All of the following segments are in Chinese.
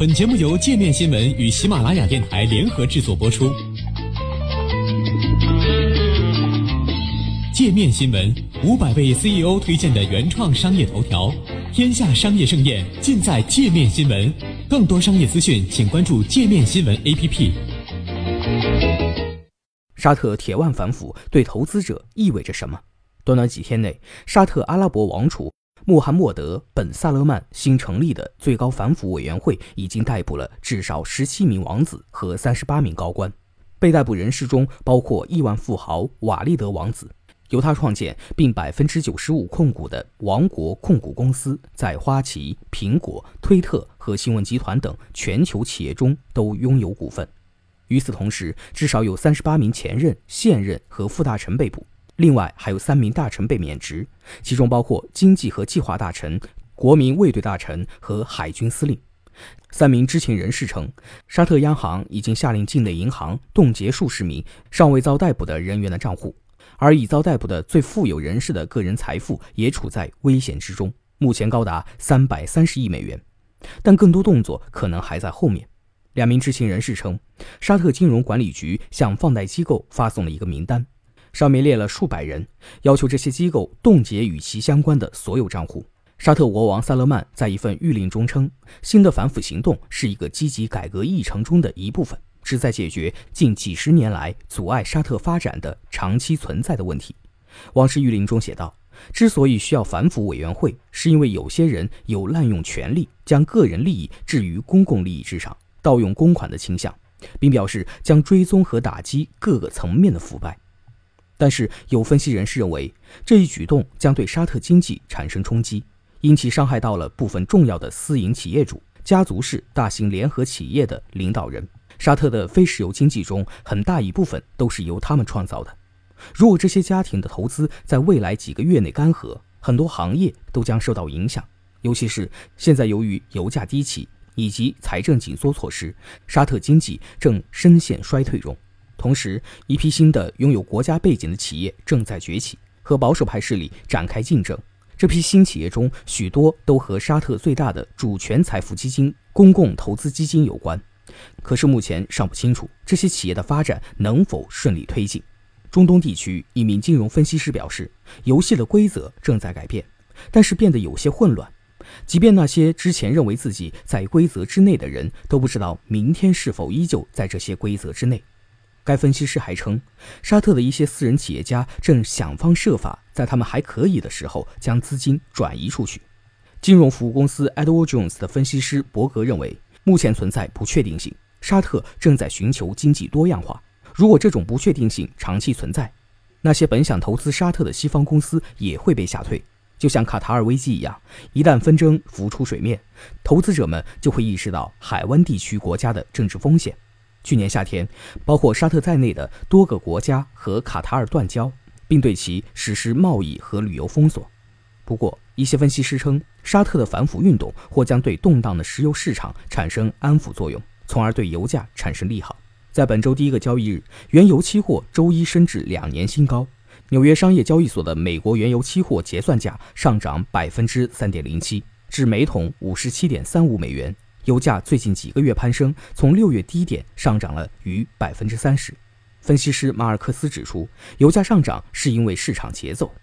本节目由界面新闻与喜马拉雅电台联合制作播出。界面新闻五百位 CEO 推荐的原创商业头条，天下商业盛宴尽在界面新闻。更多商业资讯，请关注界面新闻 APP。沙特铁腕反腐对投资者意味着什么？短短几天内，沙特阿拉伯王储穆罕默德·本·萨勒曼新成立的最高反腐委员会已经逮捕了至少十七名王子和三十八名高官。被逮捕人士中包括亿万富豪瓦利德王子。由他创建并百分之九十五控股的王国控股公司在花旗、苹果、推特和新闻集团等全球企业中都拥有股份。与此同时，至少有三十八名前任、现任和副大臣被捕，另外还有三名大臣被免职，其中包括经济和计划大臣、国民卫队大臣和海军司令。三名知情人士称，沙特央行已经下令境内银行冻结数十名尚未遭逮捕的人员的账户。而已遭逮捕的最富有人士的个人财富也处在危险之中，目前高达三百三十亿美元，但更多动作可能还在后面。两名知情人士称，沙特金融管理局向放贷机构发送了一个名单，上面列了数百人，要求这些机构冻结与其相关的所有账户。沙特国王萨勒曼在一份谕令中称，新的反腐行动是一个积极改革议程中的一部分。旨在解决近几十年来阻碍沙特发展的长期存在的问题。王室谕令中写道：“之所以需要反腐委员会，是因为有些人有滥用权力，将个人利益置于公共利益之上，盗用公款的倾向，并表示将追踪和打击各个层面的腐败。”但是，有分析人士认为，这一举动将对沙特经济产生冲击，因其伤害到了部分重要的私营企业主、家族式大型联合企业的领导人。沙特的非石油经济中很大一部分都是由他们创造的。如果这些家庭的投资在未来几个月内干涸，很多行业都将受到影响。尤其是现在，由于油价低企以及财政紧缩措施，沙特经济正深陷衰退中。同时，一批新的拥有国家背景的企业正在崛起，和保守派势力展开竞争。这批新企业中，许多都和沙特最大的主权财富基金——公共投资基金有关。可是目前尚不清楚这些企业的发展能否顺利推进。中东地区一名金融分析师表示，游戏的规则正在改变，但是变得有些混乱。即便那些之前认为自己在规则之内的人都不知道明天是否依旧在这些规则之内。该分析师还称，沙特的一些私人企业家正想方设法在他们还可以的时候将资金转移出去。金融服务公司 Edward Jones 的分析师伯格认为。目前存在不确定性，沙特正在寻求经济多样化。如果这种不确定性长期存在，那些本想投资沙特的西方公司也会被吓退，就像卡塔尔危机一样。一旦纷争浮出水面，投资者们就会意识到海湾地区国家的政治风险。去年夏天，包括沙特在内的多个国家和卡塔尔断交，并对其实施贸易和旅游封锁。不过，一些分析师称，沙特的反腐运动或将对动荡的石油市场产生安抚作用，从而对油价产生利好。在本周第一个交易日，原油期货周一升至两年新高。纽约商业交易所的美国原油期货结算价上涨百分之三点零七，至每桶五十七点三五美元。油价最近几个月攀升，从六月低点上涨了逾百分之三十。分析师马尔克斯指出，油价上涨是因为市场节奏。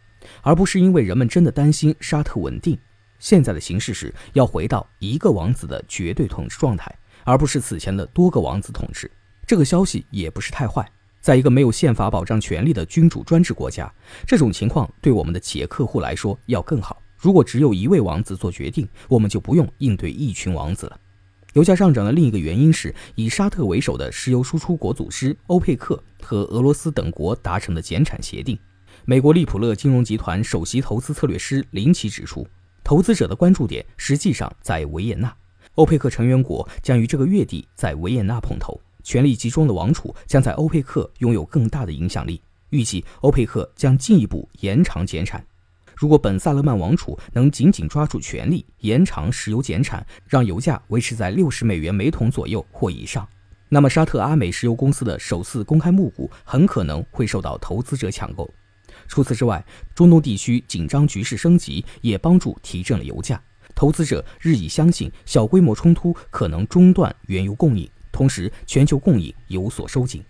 而不是因为人们真的担心沙特稳定。现在的形势是要回到一个王子的绝对统治状态，而不是此前的多个王子统治。这个消息也不是太坏。在一个没有宪法保障权利的君主专制国家，这种情况对我们的企业客户来说要更好。如果只有一位王子做决定，我们就不用应对一群王子了。油价上涨的另一个原因是以沙特为首的石油输出国组织欧佩克和俄罗斯等国达成的减产协定。美国利普勒金融集团首席投资策略师林奇指出，投资者的关注点实际上在维也纳。欧佩克成员国将于这个月底在维也纳碰头，权力集中的王储将在欧佩克拥有更大的影响力。预计欧佩克将进一步延长减产。如果本萨勒曼王储能紧紧抓住权力，延长石油减产，让油价维持在六十美元每桶左右或以上，那么沙特阿美石油公司的首次公开募股很可能会受到投资者抢购。除此之外，中东地区紧张局势升级也帮助提振了油价。投资者日益相信小规模冲突可能中断原油供应，同时全球供应有所收紧。